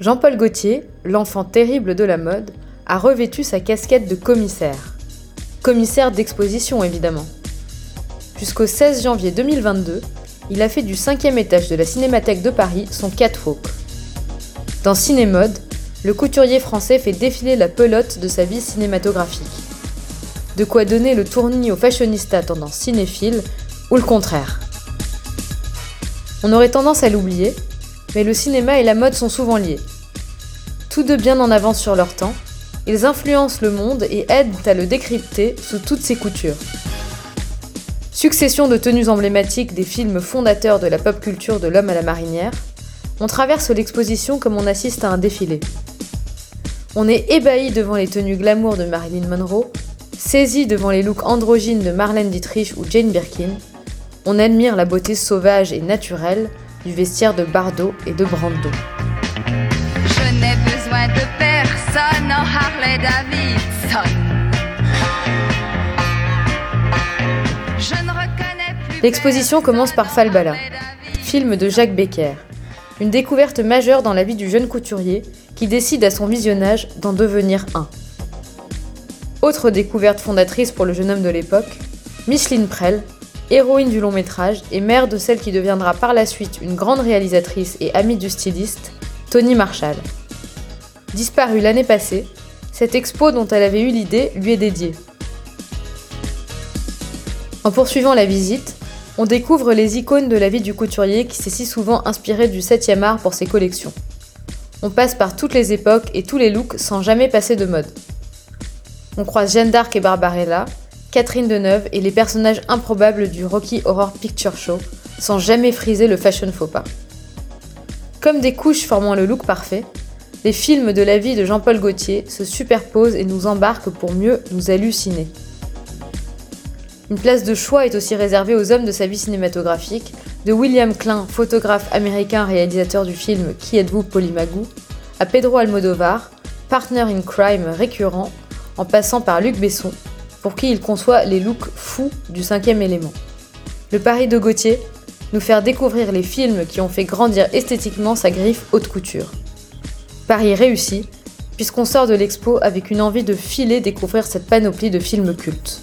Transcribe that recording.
Jean-Paul Gaultier, l'enfant terrible de la mode, a revêtu sa casquette de commissaire. Commissaire d'exposition, évidemment. Jusqu'au 16 janvier 2022, il a fait du cinquième étage de la Cinémathèque de Paris son catwalk. Dans Cinémode, le couturier français fait défiler la pelote de sa vie cinématographique. De quoi donner le tournis au fashionista tendance cinéphile, ou le contraire. On aurait tendance à l'oublier, mais le cinéma et la mode sont souvent liés. Tous deux bien en avance sur leur temps, ils influencent le monde et aident à le décrypter sous toutes ses coutures. Succession de tenues emblématiques des films fondateurs de la pop culture de l'homme à la marinière, on traverse l'exposition comme on assiste à un défilé. On est ébahi devant les tenues glamour de Marilyn Monroe, saisi devant les looks androgynes de Marlène Dietrich ou Jane Birkin, on admire la beauté sauvage et naturelle du vestiaire de Bardot et de Brando. Je n'ai besoin de personne en Harley Davidson. Je ne reconnais plus L'exposition commence par Falbala, film de Jacques Becker, une découverte majeure dans la vie du jeune couturier qui décide à son visionnage d'en devenir un. Autre découverte fondatrice pour le jeune homme de l'époque, Micheline Prel, héroïne du long métrage et mère de celle qui deviendra par la suite une grande réalisatrice et amie du styliste, Tony Marshall. Disparue l'année passée, cette expo dont elle avait eu l'idée lui est dédiée. En poursuivant la visite, on découvre les icônes de la vie du couturier qui s'est si souvent inspiré du 7e art pour ses collections. On passe par toutes les époques et tous les looks sans jamais passer de mode. On croise Jeanne d'Arc et Barbarella, Catherine Deneuve et les personnages improbables du Rocky Horror Picture Show, sans jamais friser le fashion faux pas. Comme des couches formant le look parfait, les films de la vie de Jean-Paul Gaultier se superposent et nous embarquent pour mieux nous halluciner. Une place de choix est aussi réservée aux hommes de sa vie cinématographique, de William Klein, photographe américain réalisateur du film Qui êtes-vous Polymagou, à Pedro Almodovar, partner in crime récurrent, en passant par Luc Besson, pour qui il conçoit les looks fous du cinquième élément. Le pari de Gauthier, nous faire découvrir les films qui ont fait grandir esthétiquement sa griffe haute couture. Pari réussi, puisqu'on sort de l'expo avec une envie de filer découvrir cette panoplie de films cultes.